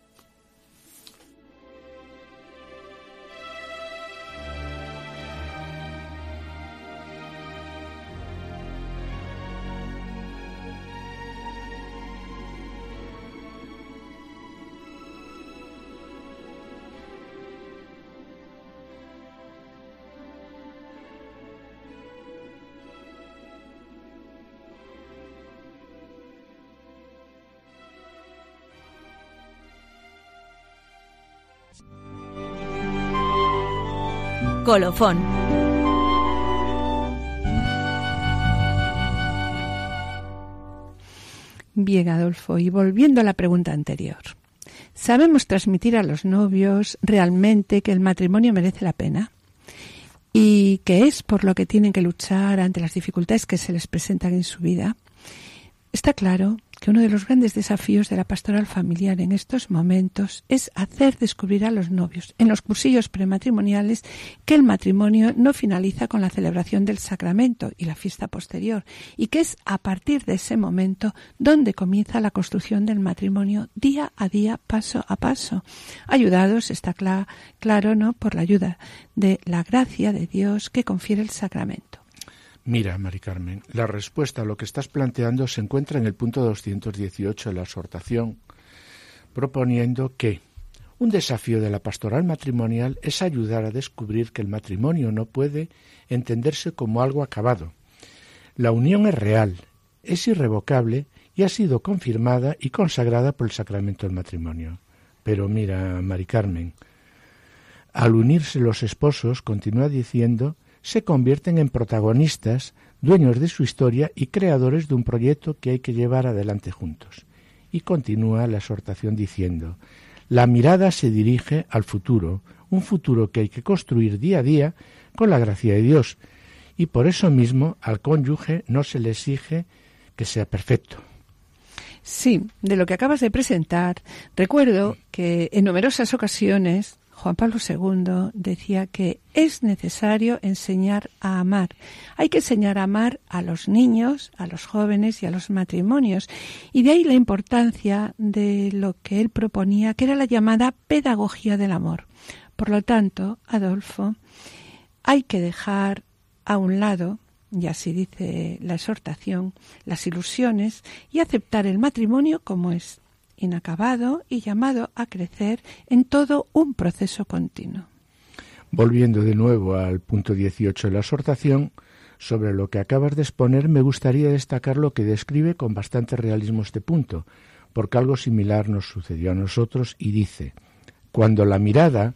Colofón. Bien, Adolfo, y volviendo a la pregunta anterior. ¿Sabemos transmitir a los novios realmente que el matrimonio merece la pena? ¿Y que es por lo que tienen que luchar ante las dificultades que se les presentan en su vida? Está claro que uno de los grandes desafíos de la pastoral familiar en estos momentos es hacer descubrir a los novios en los cursillos prematrimoniales que el matrimonio no finaliza con la celebración del sacramento y la fiesta posterior y que es a partir de ese momento donde comienza la construcción del matrimonio día a día, paso a paso, ayudados, está cla- claro, ¿no?, por la ayuda de la gracia de Dios que confiere el sacramento. Mira, Mari Carmen, la respuesta a lo que estás planteando se encuentra en el punto 218 de la exhortación, proponiendo que un desafío de la pastoral matrimonial es ayudar a descubrir que el matrimonio no puede entenderse como algo acabado. La unión es real, es irrevocable y ha sido confirmada y consagrada por el sacramento del matrimonio. Pero mira, Mari Carmen, al unirse los esposos, continúa diciendo, se convierten en protagonistas, dueños de su historia y creadores de un proyecto que hay que llevar adelante juntos. Y continúa la exhortación diciendo, la mirada se dirige al futuro, un futuro que hay que construir día a día con la gracia de Dios, y por eso mismo al cónyuge no se le exige que sea perfecto. Sí, de lo que acabas de presentar, recuerdo que en numerosas ocasiones Juan Pablo II decía que es necesario enseñar a amar. Hay que enseñar a amar a los niños, a los jóvenes y a los matrimonios. Y de ahí la importancia de lo que él proponía, que era la llamada pedagogía del amor. Por lo tanto, Adolfo, hay que dejar a un lado, y así dice la exhortación, las ilusiones y aceptar el matrimonio como es, inacabado y llamado a crecer en todo un proceso continuo. Volviendo de nuevo al punto 18 de la exhortación, sobre lo que acabas de exponer, me gustaría destacar lo que describe con bastante realismo este punto, porque algo similar nos sucedió a nosotros y dice, cuando la mirada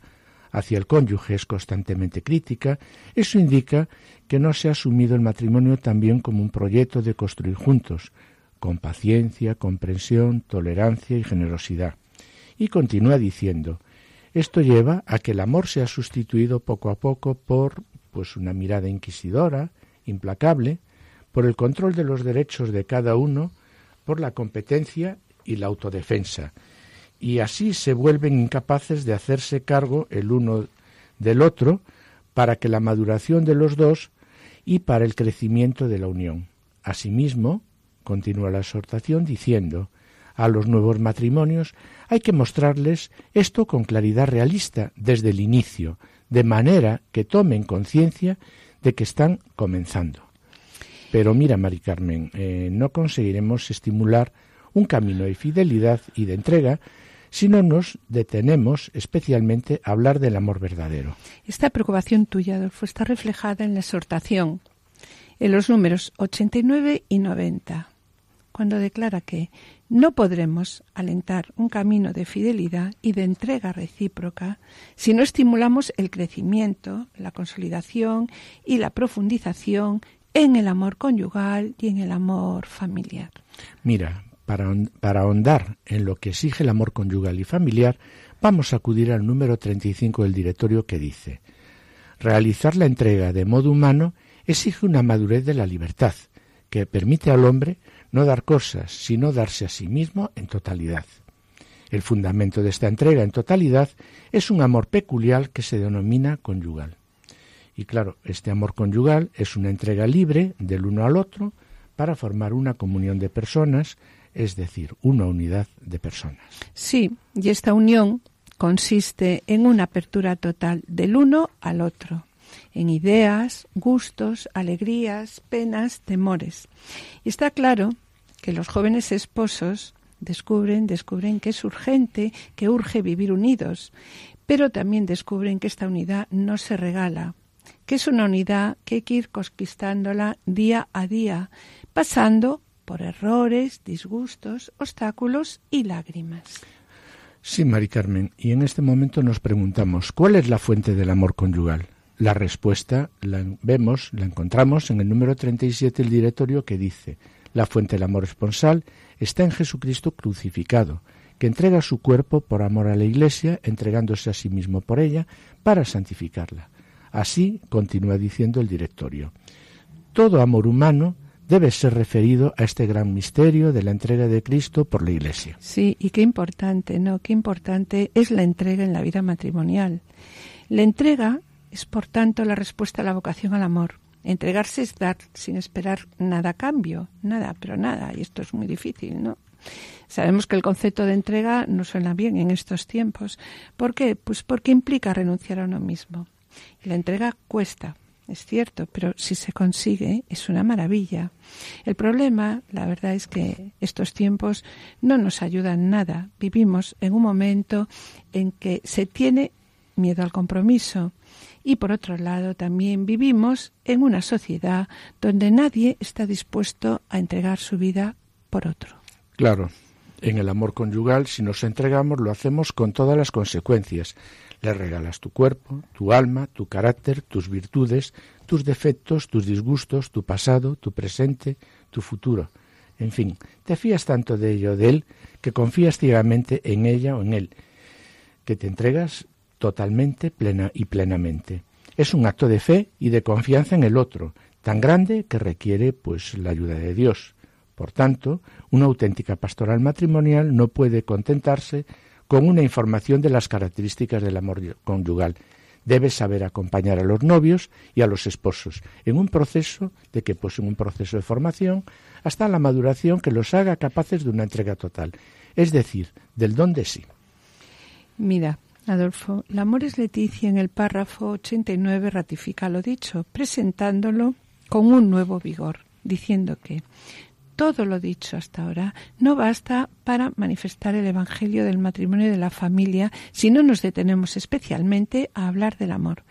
hacia el cónyuge es constantemente crítica, eso indica que no se ha asumido el matrimonio también como un proyecto de construir juntos, con paciencia, comprensión, tolerancia y generosidad. Y continúa diciendo, esto lleva a que el amor sea sustituido poco a poco por pues una mirada inquisidora, implacable, por el control de los derechos de cada uno, por la competencia y la autodefensa. Y así se vuelven incapaces de hacerse cargo el uno del otro para que la maduración de los dos y para el crecimiento de la unión. Asimismo, continúa la exhortación diciendo, a los nuevos matrimonios hay que mostrarles esto con claridad realista desde el inicio, de manera que tomen conciencia de que están comenzando. Pero mira, Mari Carmen, eh, no conseguiremos estimular un camino de fidelidad y de entrega si no nos detenemos especialmente a hablar del amor verdadero. Esta preocupación tuya, Adolfo, está reflejada en la exhortación, en los números 89 y 90, cuando declara que no podremos alentar un camino de fidelidad y de entrega recíproca si no estimulamos el crecimiento, la consolidación y la profundización en el amor conyugal y en el amor familiar. Mira, para, para ahondar en lo que exige el amor conyugal y familiar, vamos a acudir al número 35 del directorio que dice, realizar la entrega de modo humano exige una madurez de la libertad, que permite al hombre no dar cosas, sino darse a sí mismo en totalidad. El fundamento de esta entrega en totalidad es un amor peculiar que se denomina conyugal. Y claro, este amor conyugal es una entrega libre del uno al otro para formar una comunión de personas, es decir, una unidad de personas. Sí, y esta unión consiste en una apertura total del uno al otro, en ideas, gustos, alegrías, penas, temores. Y está claro que los jóvenes esposos descubren, descubren que es urgente, que urge vivir unidos, pero también descubren que esta unidad no se regala, que es una unidad que hay que ir conquistándola día a día, pasando por errores, disgustos, obstáculos y lágrimas. Sí, Mari Carmen, y en este momento nos preguntamos, ¿cuál es la fuente del amor conyugal? La respuesta la vemos, la encontramos en el número 37 del directorio que dice, la fuente del amor esponsal está en Jesucristo crucificado, que entrega su cuerpo por amor a la Iglesia, entregándose a sí mismo por ella para santificarla. Así continúa diciendo el directorio. Todo amor humano debe ser referido a este gran misterio de la entrega de Cristo por la Iglesia. Sí, y qué importante, ¿no? Qué importante es la entrega en la vida matrimonial. La entrega es, por tanto, la respuesta a la vocación al amor. Entregarse es dar sin esperar nada a cambio, nada, pero nada, y esto es muy difícil, ¿no? Sabemos que el concepto de entrega no suena bien en estos tiempos. ¿Por qué? Pues porque implica renunciar a uno mismo. Y la entrega cuesta, es cierto, pero si se consigue es una maravilla. El problema, la verdad es que estos tiempos no nos ayudan nada. Vivimos en un momento en que se tiene miedo al compromiso y por otro lado también vivimos en una sociedad donde nadie está dispuesto a entregar su vida por otro. Claro, en el amor conyugal, si nos entregamos, lo hacemos con todas las consecuencias. Le regalas tu cuerpo, tu alma, tu carácter, tus virtudes, tus defectos, tus disgustos, tu pasado, tu presente, tu futuro. En fin, te fías tanto de ello, de él, que confías ciegamente en ella o en él, que te entregas totalmente, plena y plenamente. Es un acto de fe y de confianza en el otro, tan grande que requiere pues la ayuda de Dios. Por tanto, una auténtica pastoral matrimonial no puede contentarse con una información de las características del amor conyugal. Debe saber acompañar a los novios y a los esposos en un proceso de que pues en un proceso de formación hasta la maduración que los haga capaces de una entrega total, es decir, del don de sí. Mira, Adolfo, la Amores Leticia en el párrafo 89 ratifica lo dicho, presentándolo con un nuevo vigor, diciendo que todo lo dicho hasta ahora no basta para manifestar el Evangelio del matrimonio y de la familia si no nos detenemos especialmente a hablar del amor,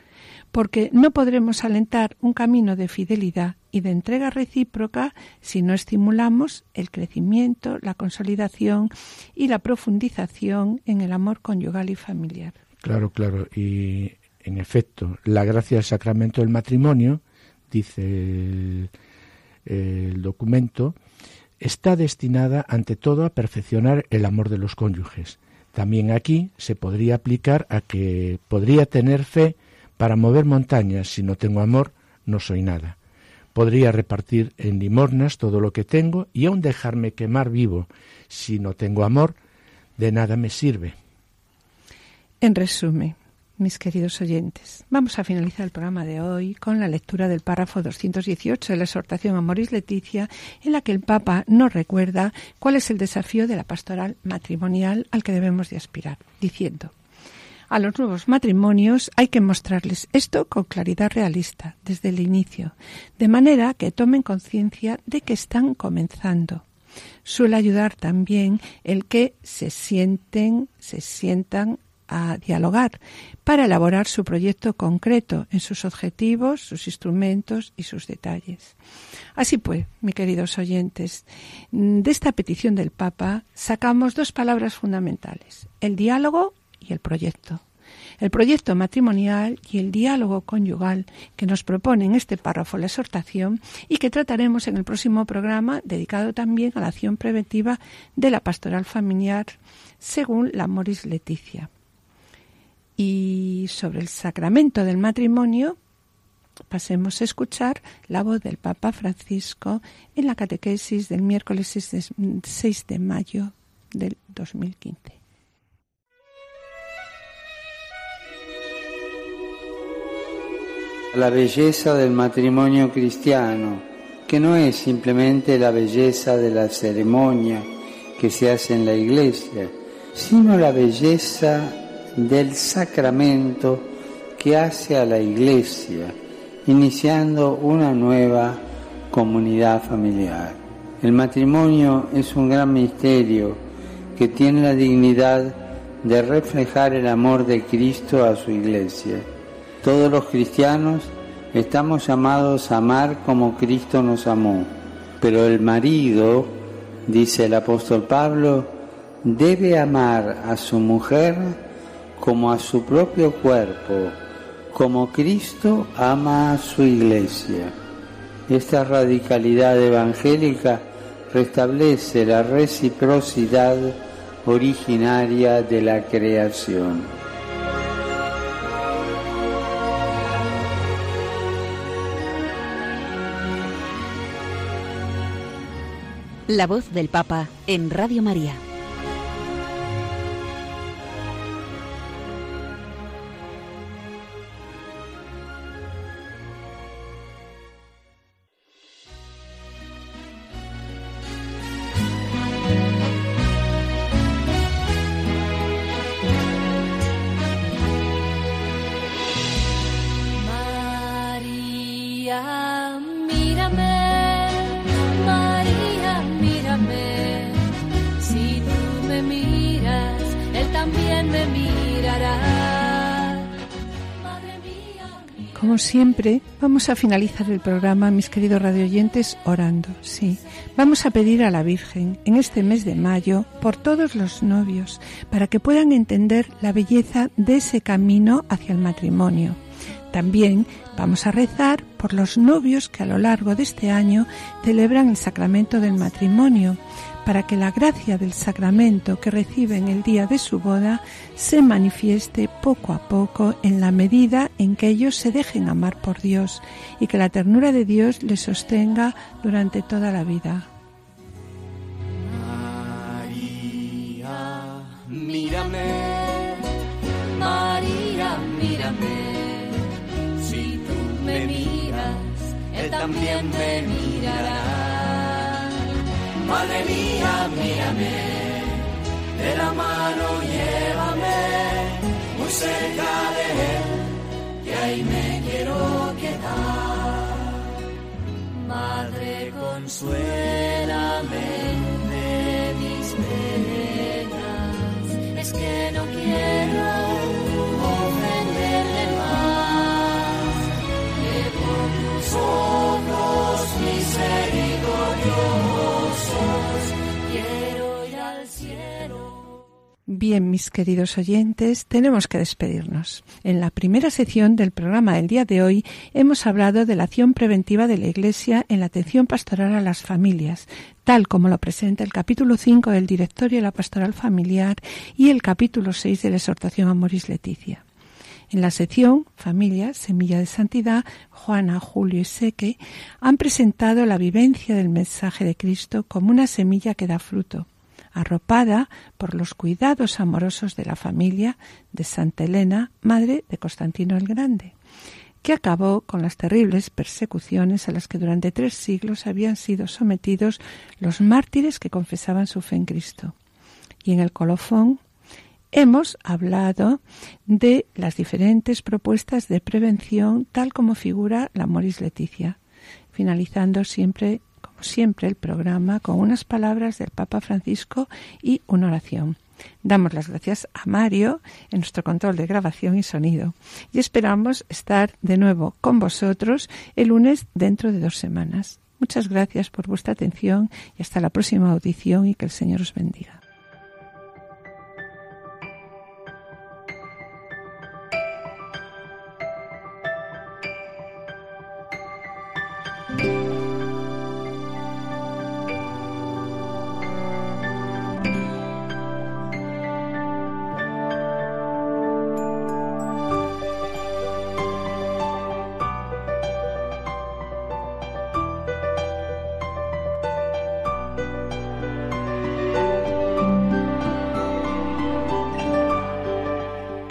porque no podremos alentar un camino de fidelidad y de entrega recíproca si no estimulamos el crecimiento, la consolidación y la profundización en el amor conyugal y familiar. Claro, claro. Y en efecto, la gracia del sacramento del matrimonio, dice el, el documento, está destinada ante todo a perfeccionar el amor de los cónyuges. También aquí se podría aplicar a que podría tener fe para mover montañas. Si no tengo amor, no soy nada. Podría repartir en limosnas todo lo que tengo y aun dejarme quemar vivo. Si no tengo amor, de nada me sirve. En resumen, mis queridos oyentes. Vamos a finalizar el programa de hoy con la lectura del párrafo 218 de la exhortación a Moris Leticia, en la que el Papa nos recuerda cuál es el desafío de la pastoral matrimonial al que debemos de aspirar, diciendo a los nuevos matrimonios hay que mostrarles esto con claridad realista desde el inicio, de manera que tomen conciencia de que están comenzando. Suele ayudar también el que se sienten, se sientan a dialogar para elaborar su proyecto concreto en sus objetivos, sus instrumentos y sus detalles. Así pues, mis queridos oyentes, de esta petición del Papa sacamos dos palabras fundamentales, el diálogo y el proyecto. El proyecto matrimonial y el diálogo conyugal que nos propone en este párrafo la exhortación y que trataremos en el próximo programa dedicado también a la acción preventiva de la pastoral familiar según la Moris Leticia. Y sobre el sacramento del matrimonio, pasemos a escuchar la voz del Papa Francisco en la catequesis del miércoles 6 de mayo del 2015. La belleza del matrimonio cristiano, que no es simplemente la belleza de la ceremonia que se hace en la iglesia, sino la belleza del sacramento que hace a la iglesia, iniciando una nueva comunidad familiar. El matrimonio es un gran misterio que tiene la dignidad de reflejar el amor de Cristo a su iglesia. Todos los cristianos estamos llamados a amar como Cristo nos amó, pero el marido, dice el apóstol Pablo, debe amar a su mujer como a su propio cuerpo, como Cristo ama a su iglesia. Esta radicalidad evangélica restablece la reciprocidad originaria de la creación. La voz del Papa en Radio María. Como siempre, vamos a finalizar el programa, mis queridos radioyentes, orando. Sí, vamos a pedir a la Virgen en este mes de mayo por todos los novios, para que puedan entender la belleza de ese camino hacia el matrimonio. También vamos a rezar por los novios que a lo largo de este año celebran el sacramento del matrimonio, para que la gracia del sacramento que reciben el día de su boda se manifieste poco a poco en la medida en que ellos se dejen amar por Dios y que la ternura de Dios les sostenga durante toda la vida. María, mírame, María, mírame. Si tú me miras, Él también me mirará. Madre mía, mírame, de la mano llévame muy cerca de Él, que ahí me quiero quedar. Madre, consuélame de mis penas. Es que no quiero ofenderle más. Que por tus ojos misericordiosos Bien, mis queridos oyentes, tenemos que despedirnos. En la primera sección del programa del día de hoy hemos hablado de la acción preventiva de la Iglesia en la atención pastoral a las familias, tal como lo presenta el capítulo 5 del Directorio de la Pastoral Familiar y el capítulo 6 de la exhortación a Moris Leticia. En la sección Familia, Semilla de Santidad, Juana, Julio y Seque han presentado la vivencia del mensaje de Cristo como una semilla que da fruto. arropada por los cuidados amorosos de la familia de Santa Elena, madre de Constantino el Grande, que acabó con las terribles persecuciones a las que durante tres siglos habían sido sometidos los mártires que confesaban su fe en Cristo. Y en el colofón hemos hablado de las diferentes propuestas de prevención tal como figura la Moris Leticia, finalizando siempre, como siempre, el programa con unas palabras del Papa Francisco y una oración. Damos las gracias a Mario en nuestro control de grabación y sonido y esperamos estar de nuevo con vosotros el lunes dentro de dos semanas. Muchas gracias por vuestra atención y hasta la próxima audición y que el Señor os bendiga.